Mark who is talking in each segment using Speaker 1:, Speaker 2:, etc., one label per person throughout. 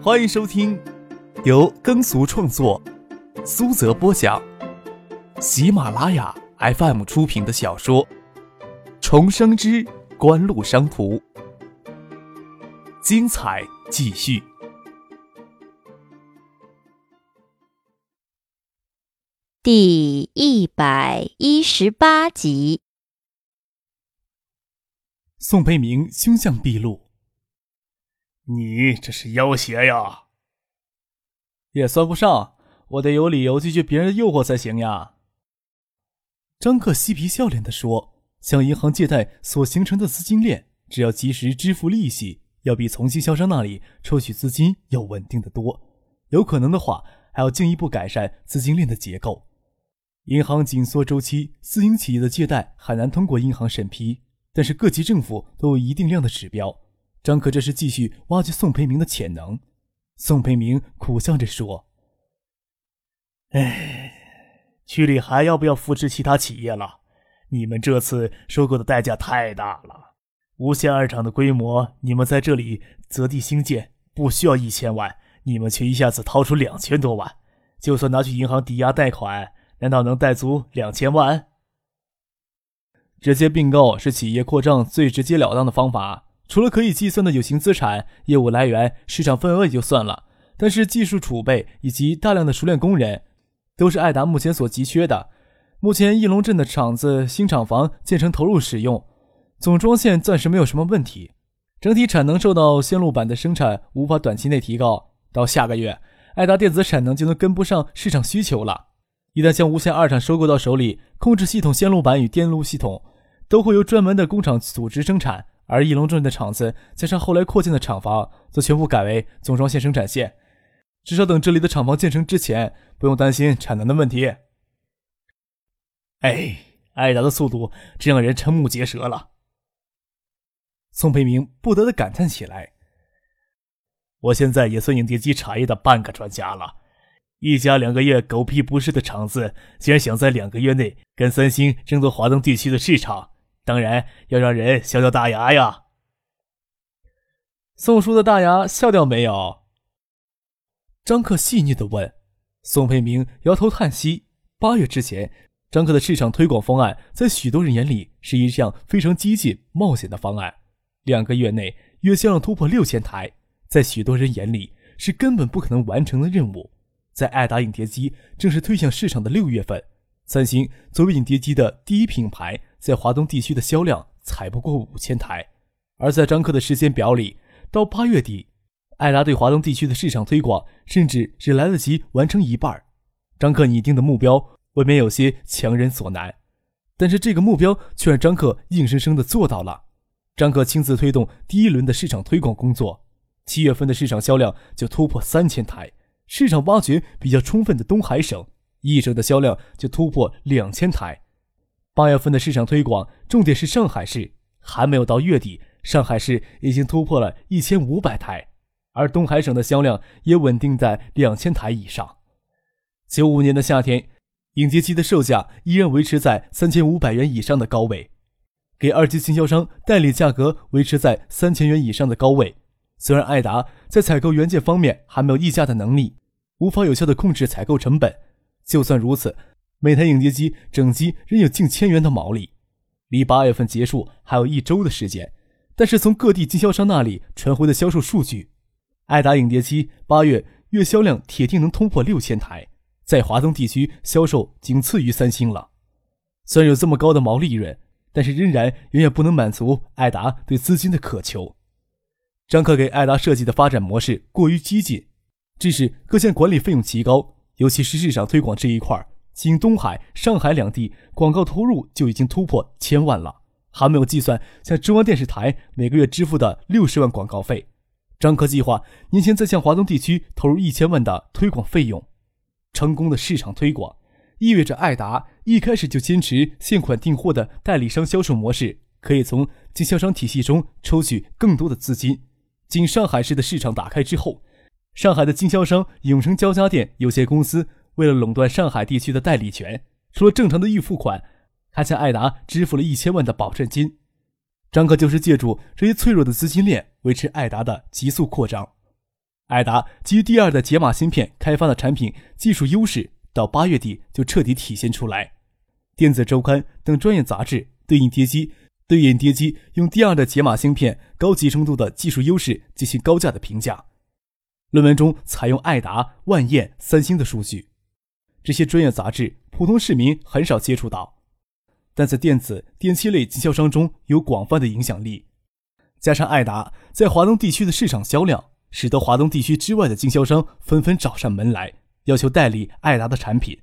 Speaker 1: 欢迎收听由耕俗创作、苏泽播讲、喜马拉雅 FM 出品的小说《重生之官路商途》，精彩继续，
Speaker 2: 第一百一十八集。
Speaker 1: 宋培明凶相毕露。
Speaker 3: 你这是要挟呀！
Speaker 1: 也算不上，我得有理由拒绝别人的诱惑才行呀。张克嬉皮笑脸地说：“向银行借贷所形成的资金链，只要及时支付利息，要比从经销商那里抽取资金要稳定的多。有可能的话，还要进一步改善资金链的结构。银行紧缩周期，私营企业的借贷很难通过银行审批，但是各级政府都有一定量的指标。”张可这是继续挖掘宋培明的潜能。宋培明苦笑着说：“
Speaker 3: 哎，区里还要不要扶持其他企业了？你们这次收购的代价太大了。无线二厂的规模，你们在这里择地兴建不需要一千万，你们却一下子掏出两千多万。就算拿去银行抵押贷款，难道能贷足两千万？
Speaker 1: 直接并购是企业扩张最直截了当的方法。”除了可以计算的有形资产、业务来源、市场份额也就算了，但是技术储备以及大量的熟练工人，都是爱达目前所急缺的。目前翼龙镇的厂子新厂房建成投入使用，总装线暂时没有什么问题，整体产能受到线路板的生产无法短期内提高。到下个月，爱达电子产能就能跟不上市场需求了。一旦将无线二厂收购到手里，控制系统、线路板与电路系统都会由专门的工厂组织生产。而翼龙镇的厂子加上后来扩建的厂房，则全部改为总装线生产线。至少等这里的厂房建成之前，不用担心产能的问题。
Speaker 3: 哎，艾达的速度真让人瞠目结舌了。
Speaker 1: 宋培明不得的感叹起来：“
Speaker 3: 我现在也算影碟机产业的半个专家了。一家两个月狗屁不是的厂子，竟然想在两个月内跟三星争夺华东地区的市场。”当然要让人笑掉大牙呀！
Speaker 1: 宋叔的大牙笑掉没有？张克细腻的问。宋培明摇头叹息。八月之前，张克的市场推广方案在许多人眼里是一项非常激进、冒险的方案。两个月内月销量突破六千台，在许多人眼里是根本不可能完成的任务。在爱达影碟机正式推向市场的六月份，三星作为影碟机的第一品牌。在华东地区的销量才不过五千台，而在张克的时间表里，到八月底，艾达对华东地区的市场推广甚至只来得及完成一半。张克拟定的目标未免有些强人所难，但是这个目标却让张克硬生生的做到了。张克亲自推动第一轮的市场推广工作，七月份的市场销量就突破三千台，市场挖掘比较充分的东海省，一省的销量就突破两千台。八月份的市场推广重点是上海市，还没有到月底，上海市已经突破了一千五百台，而东海省的销量也稳定在两千台以上。九五年的夏天，影碟机的售价依然维持在三千五百元以上的高位，给二级经销商代理价格维持在三千元以上的高位。虽然爱达在采购原件方面还没有议价的能力，无法有效的控制采购成本，就算如此。每台影碟机整机仍有近千元的毛利，离八月份结束还有一周的时间。但是从各地经销商那里传回的销售数据，爱达影碟机八月月销量铁定能突破六千台，在华东地区销售仅次于三星了。虽然有这么高的毛利润，但是仍然远远不能满足爱达对资金的渴求。张克给爱达设计的发展模式过于激进，致使各项管理费用极高，尤其是市场推广这一块仅东海、上海两地广告投入就已经突破千万了，还没有计算向中央电视台每个月支付的六十万广告费。张科计划年前再向华东地区投入一千万的推广费用。成功的市场推广意味着爱达一开始就坚持现款订货的代理商销售模式，可以从经销商体系中抽取更多的资金。仅上海市的市场打开之后，上海的经销商永成交家电有限公司。为了垄断上海地区的代理权，除了正常的预付款，还向艾达支付了一千万的保证金。张克就是借助这些脆弱的资金链，维持艾达的急速扩张。爱达基于第二代解码芯片开发的产品技术优势，到八月底就彻底体现出来。电子周刊等专业杂志对应碟机对应碟机用第二代解码芯片高集成度的技术优势进行高价的评价。论文中采用爱达、万燕、三星的数据，这些专业杂志普通市民很少接触到，但在电子电器类经销商中有广泛的影响力。加上爱达在华东地区的市场销量。使得华东地区之外的经销商纷纷找上门来，要求代理爱达的产品。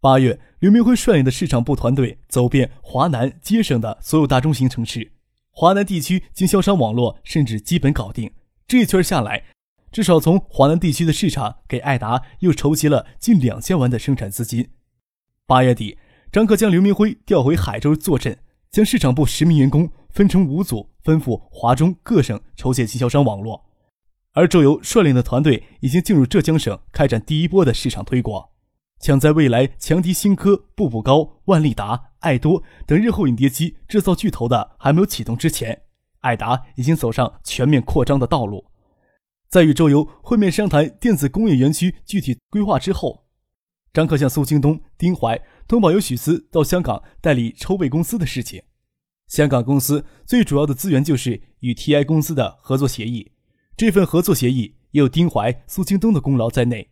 Speaker 1: 八月，刘明辉率领的市场部团队走遍华南接省的所有大中型城市，华南地区经销商网络甚至基本搞定。这一圈下来，至少从华南地区的市场给爱达又筹集了近两千万的生产资金。八月底，张克将刘明辉调回海州坐镇，将市场部十名员工分成五组，吩咐华中各省筹建经销商网络。而周游率领的团队已经进入浙江省，开展第一波的市场推广。抢在未来强敌新科、步步高、万利达、爱多等日后影碟机制造巨头的还没有启动之前，爱达已经走上全面扩张的道路。在与周游会面商谈电子工业园区具体规划之后，张克向苏京东、丁怀通报有许思到香港代理筹备公司的事情。香港公司最主要的资源就是与 TI 公司的合作协议。这份合作协议也有丁怀、苏京东的功劳在内。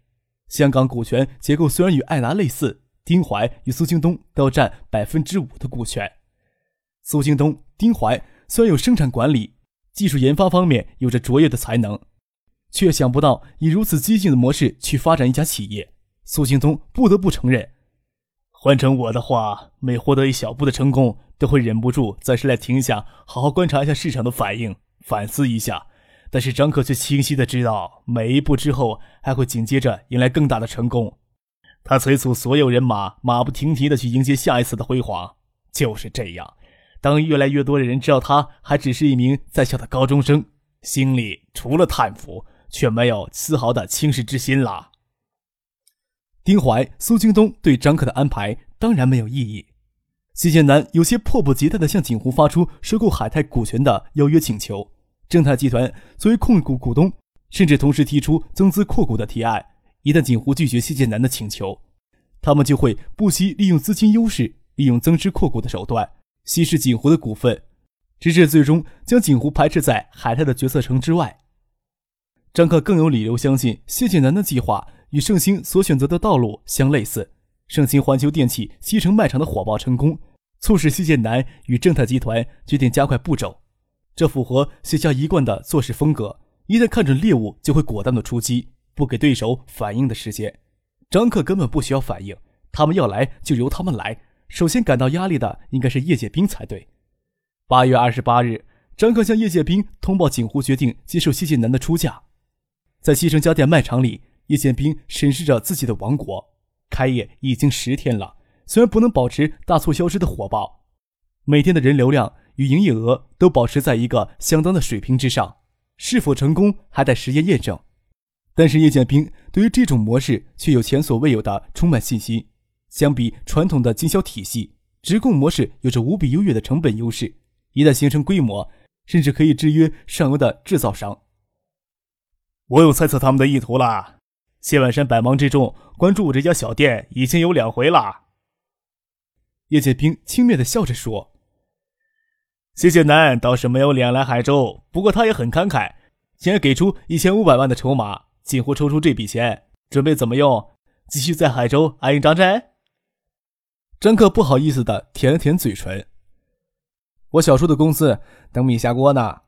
Speaker 1: 香港股权结构虽然与爱达类似，丁怀与苏京东都要占百分之五的股权。苏京东、丁怀虽然有生产管理、技术研发方面有着卓越的才能，却想不到以如此激进的模式去发展一家企业。苏京东不得不承认，
Speaker 3: 换成我的话，每获得一小步的成功，都会忍不住暂时来停一下，好好观察一下市场的反应，反思一下。但是张可却清晰的知道，每一步之后还会紧接着迎来更大的成功。他催促所有人马马不停蹄的去迎接下一次的辉煌。就是这样，当越来越多的人知道他还只是一名在校的高中生，心里除了叹服，却没有丝毫的轻视之心了。
Speaker 1: 丁怀、苏京东对张克的安排当然没有异议。谢建南有些迫不及待的向景湖发出收购海泰股权的邀约请求。正泰集团作为控股股东，甚至同时提出增资扩股的提案。一旦锦湖拒绝谢建南的请求，他们就会不惜利用资金优势，利用增资扩股的手段稀释锦湖的股份，直至最终将锦湖排斥在海泰的决策层之外。张克更有理由相信，谢建南的计划与盛兴所选择的道路相类似。盛兴环球电器西城卖场的火爆成功，促使谢建南与正泰集团决定加快步骤。这符合谢家一贯的做事风格，一旦看准猎物，就会果断的出击，不给对手反应的时间。张克根本不需要反应，他们要来就由他们来。首先感到压力的应该是叶剑兵才对。八月二十八日，张克向叶剑兵通报锦湖决定接受谢剑南的出价。在西城家电卖场里，叶剑兵审视着自己的王国。开业已经十天了，虽然不能保持大促销时的火爆，每天的人流量。与营业额都保持在一个相当的水平之上，是否成功还待时间验证。但是叶剑兵对于这种模式却有前所未有的充满信心。相比传统的经销体系，直供模式有着无比优越的成本优势。一旦形成规模，甚至可以制约上游的制造商。
Speaker 3: 我有猜测他们的意图了。谢万山百忙之中关注我这家小店已经有两回了。
Speaker 1: 叶剑兵轻蔑的笑着说。
Speaker 3: 谢谢南倒是没有脸来海州，不过他也很慷慨，竟然给出一千五百万的筹码，近乎抽出这笔钱，准备怎么用？继续在海州安营扎寨？
Speaker 1: 张克不好意思的舔了舔嘴唇。我小叔的公司等米下锅呢。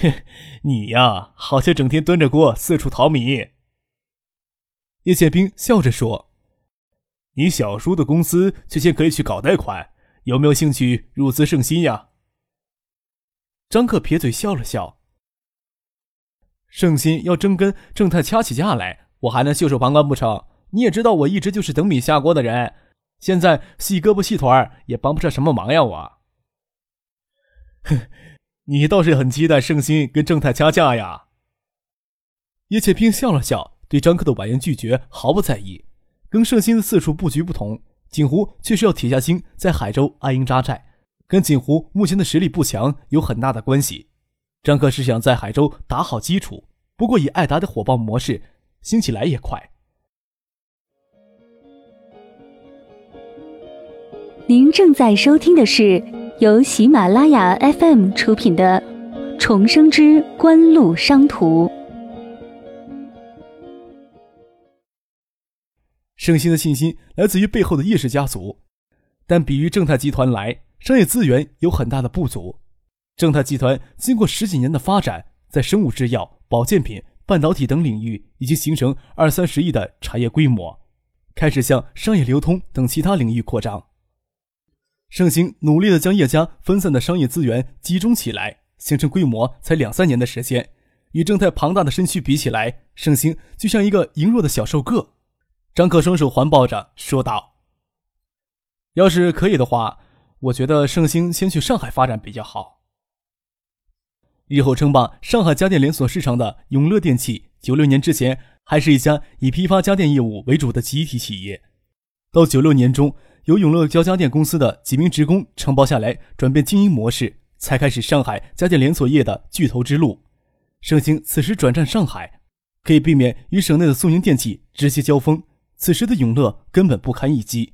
Speaker 3: 哼，你呀，好像整天端着锅四处淘米。
Speaker 1: 叶剑兵笑着说：“
Speaker 3: 你小叔的公司最近可以去搞贷款。”有没有兴趣入资圣心呀？
Speaker 1: 张克撇嘴笑了笑。圣心要真跟正太掐起架来，我还能袖手旁观不成？你也知道，我一直就是等米下锅的人，现在细胳膊细腿也帮不上什么忙呀！我，
Speaker 3: 哼，你倒是很期待圣心跟正太掐架呀？
Speaker 1: 叶切兵笑了笑，对张克的婉言拒绝毫不在意。跟圣心的四处布局不同。锦湖却是要铁下心在海州安营扎寨，跟锦湖目前的实力不强有很大的关系。张克是想在海州打好基础，不过以艾达的火爆模式，兴起来也快。
Speaker 4: 您正在收听的是由喜马拉雅 FM 出品的《重生之官路商途》。
Speaker 1: 盛兴的信心来自于背后的叶氏家族，但比于正泰集团来，商业资源有很大的不足。正泰集团经过十几年的发展，在生物制药、保健品、半导体等领域已经形成二三十亿的产业规模，开始向商业流通等其他领域扩张。盛兴努力的将叶家分散的商业资源集中起来，形成规模才两三年的时间，与正太庞大的身躯比起来，盛兴就像一个羸弱的小瘦个。张克双手环抱着说道：“要是可以的话，我觉得盛兴先去上海发展比较好。日后称霸上海家电连锁市场的永乐电器，九六年之前还是一家以批发家电业务为主的集体企业。到九六年中，由永乐交家电公司的几名职工承包下来，转变经营模式，才开始上海家电连锁业的巨头之路。盛兴此时转战上海，可以避免与省内的苏宁电器直接交锋。”此时的永乐根本不堪一击，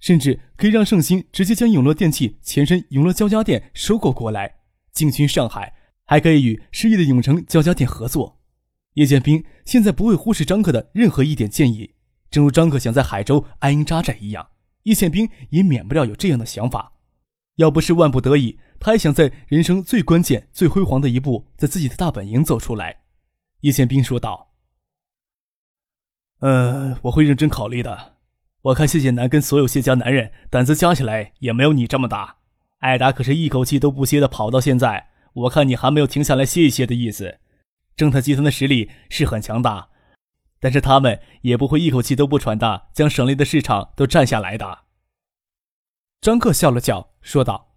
Speaker 1: 甚至可以让盛兴直接将永乐电器前身永乐交家电收购过来，进军上海，还可以与失意的永城交家电合作。叶剑兵现在不会忽视张克的任何一点建议，正如张克想在海州安营扎寨一样，叶宪兵也免不了有这样的想法。要不是万不得已，他还想在人生最关键、最辉煌的一步，在自己的大本营走出来。叶宪兵说道。嗯，我会认真考虑的。我看谢谢南跟所有谢家男人胆子加起来也没有你这么大。艾达可是一口气都不歇的跑到现在，我看你还没有停下来歇一歇的意思。正泰集团的实力是很强大，但是他们也不会一口气都不喘的将省内的市场都占下来的。张克笑了笑，说道：“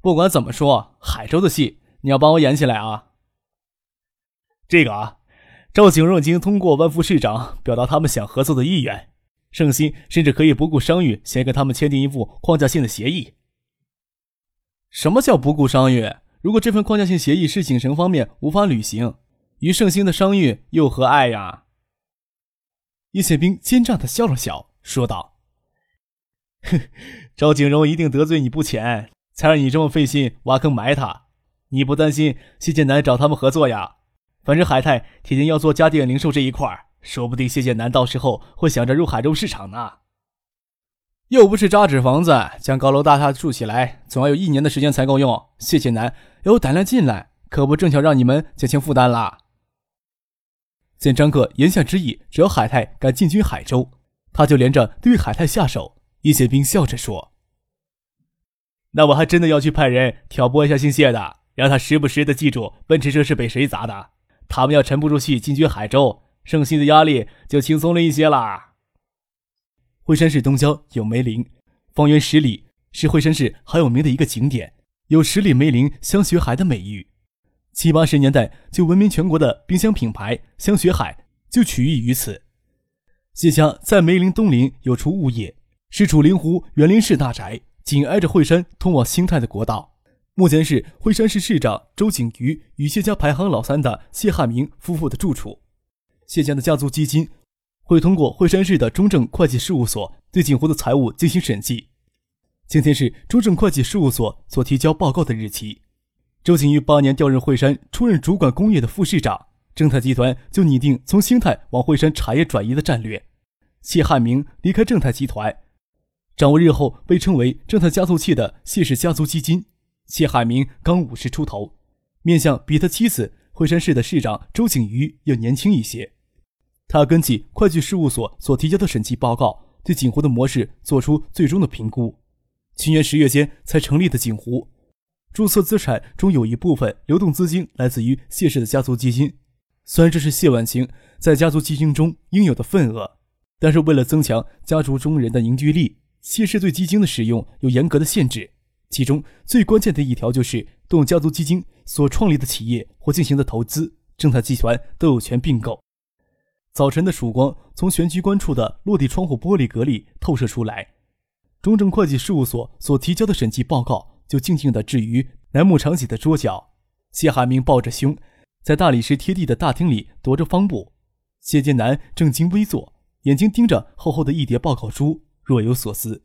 Speaker 1: 不管怎么说，海州的戏你要帮我演起来啊。这个啊。”赵景荣已经通过万副市长表达他们想合作的意愿，盛兴甚至可以不顾商誉，先跟他们签订一副框架性的协议。什么叫不顾商誉？如果这份框架性协议是景城方面无法履行，与盛兴的商誉又何碍呀？叶宪兵奸诈的笑了笑，说道：“哼，赵景荣一定得罪你不浅，才让你这么费心挖坑埋他。你不担心谢剑南找他们合作呀？”反正海泰铁定要做家电零售这一块说不定谢剑南到时候会想着入海州市场呢。又不是扎纸房子，将高楼大厦筑起来，总要有一年的时间才够用。谢剑南有胆量进来，可不正巧让你们减轻负担啦。见张克言下之意，只要海泰敢进军海州，他就连着对海泰下手。叶宪兵笑着说：“那我还真的要去派人挑拨一下姓谢的，让他时不时的记住奔驰车是被谁砸的。”他们要沉不住气进军海州，盛兴的压力就轻松了一些啦。惠山市东郊有梅林，方圆十里是惠山市很有名的一个景点，有“十里梅林香雪海”的美誉。七八十年代就闻名全国的冰箱品牌香雪海就取意于此。谢家在梅林东邻有处物业，是楚灵湖园林式大宅，紧挨着惠山通往兴泰的国道。目前是惠山市市长周景瑜与谢家排行老三的谢汉明夫妇的住处。谢家的家族基金会通过惠山市的中正会计事务所对景湖的财务进行审计。今天是中正会计事务所所提交报告的日期。周景瑜八年调任惠山，出任主管工业的副市长，正泰集团就拟定从兴泰往惠山产业转移的战略。谢汉明离开正泰集团，掌握日后被称为正泰加速器的谢氏家族基金。谢海明刚五十出头，面相比他妻子惠山市的市长周景瑜要年轻一些。他根据会计事务所所提交的审计报告，对锦湖的模式做出最终的评估。去年十月间才成立的锦湖，注册资产中有一部分流动资金来自于谢氏的家族基金。虽然这是谢婉晴在家族基金中应有的份额，但是为了增强家族中人的凝聚力，谢氏对基金的使用有严格的限制。其中最关键的一条就是，动家族基金所创立的企业或进行的投资，正泰集团都有权并购。早晨的曙光从玄机关处的落地窗户玻璃格里透射出来，中正会计事务所所提交的审计报告就静静地置于楠木长几的桌角。谢海明抱着胸，
Speaker 5: 在大理石贴地的大厅里踱着方步，谢剑南正襟危坐，眼睛盯着厚厚的一叠报告书，若有所思。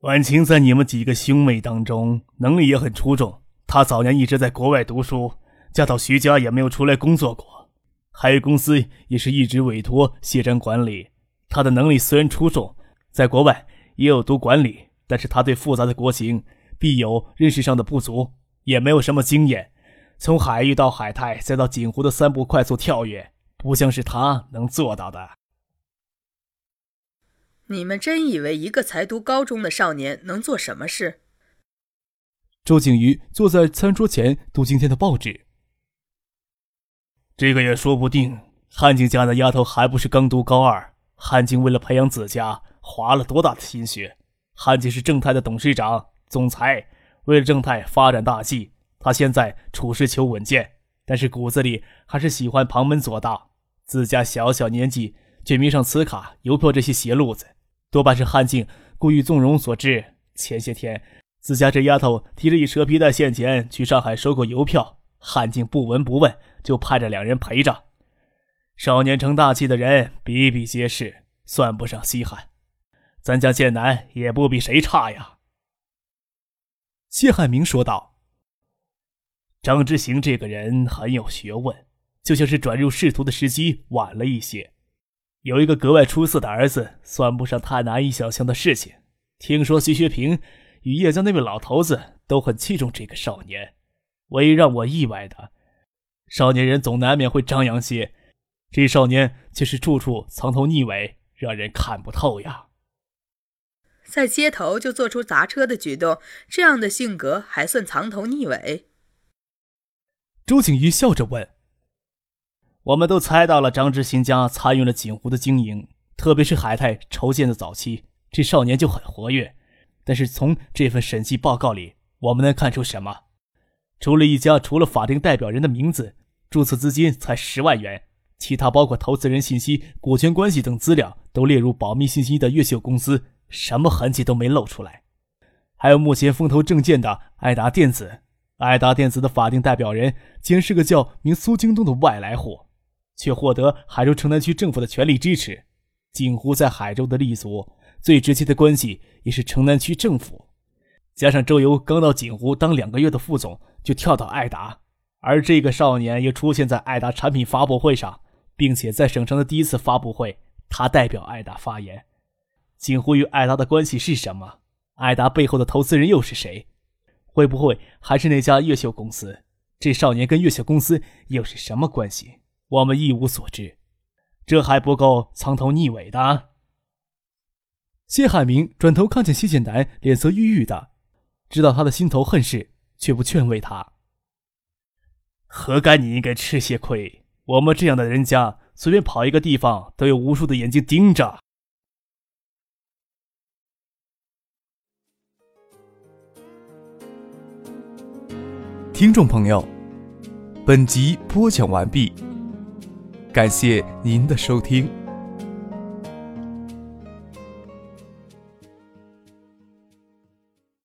Speaker 1: 婉晴在你们几个兄妹当中，能力也很出众。她早年一直在国外读书，嫁到徐家也没有出来工作过。海域公司也是一直委托谢瞻管理。她的能力虽然出众，在国外也有读管理，但是她对复杂的国情必有认识上的不足，也没有什么经验。从海域到海泰，再到锦湖的三步快速跳跃，不像是他能做到的。
Speaker 6: 你们真以为一个才读高中的少年能做什么事？
Speaker 5: 周景瑜坐在餐桌前读今天的报纸。
Speaker 1: 这个也说不定。汉景家的丫头还不是刚读高二？汉景为了培养子家，花了多大的心血？汉景是正泰的董事长、总裁，为了正泰发展大计，他现在处事求稳健，但是骨子里还是喜欢旁门左道。自家小小年纪却迷上磁卡、邮票这些邪路子。多半是汉静故意纵容所致。前些天，自家这丫头提着一车皮带现钱去上海收购邮票，汉静不闻不问，就派着两人陪着。少年成大器的人比比皆是，算不上稀罕。咱家剑南也不比谁差呀。
Speaker 5: 谢汉明说道：“
Speaker 1: 张之行这个人很有学问，就像是转入仕途的时机晚了一些。”有一个格外出色的儿子，算不上太难以想象的事情。听说徐学平与叶家那位老头子都很器重这个少年。唯一让我意外的，少年人总难免会张扬些，这少年却是处处藏头逆尾，让人看不透呀。
Speaker 6: 在街头就做出砸车的举动，这样的性格还算藏头逆尾？
Speaker 5: 周景瑜笑着问。
Speaker 1: 我们都猜到了，张之行家参与了锦湖的经营，特别是海泰筹建的早期，这少年就很活跃。但是从这份审计报告里，我们能看出什么？除了一家除了法定代表人的名字，注册资金才十万元，其他包括投资人信息、股权关系等资料都列入保密信息的越秀公司，什么痕迹都没露出来。还有目前风头正劲的爱达电子，爱达电子的法定代表人竟然是个叫名苏京东的外来户。却获得海州城南区政府的全力支持。锦湖在海州的立足，最直接的关系也是城南区政府。加上周游刚到锦湖当两个月的副总，就跳到爱达，而这个少年又出现在爱达产品发布会上，并且在省城的第一次发布会，他代表爱达发言。锦湖与艾达的关系是什么？艾达背后的投资人又是谁？会不会还是那家越秀公司？这少年跟越秀公司又是什么关系？我们一无所知，这还不够藏头逆尾的。
Speaker 5: 谢海明转头看见谢剑南脸色郁郁的，知道他的心头恨事，却不劝慰他。
Speaker 1: 何该你应该吃些亏？我们这样的人家，随便跑一个地方，都有无数的眼睛盯着。
Speaker 5: 听众朋友，本集播讲完毕。感谢您的收听。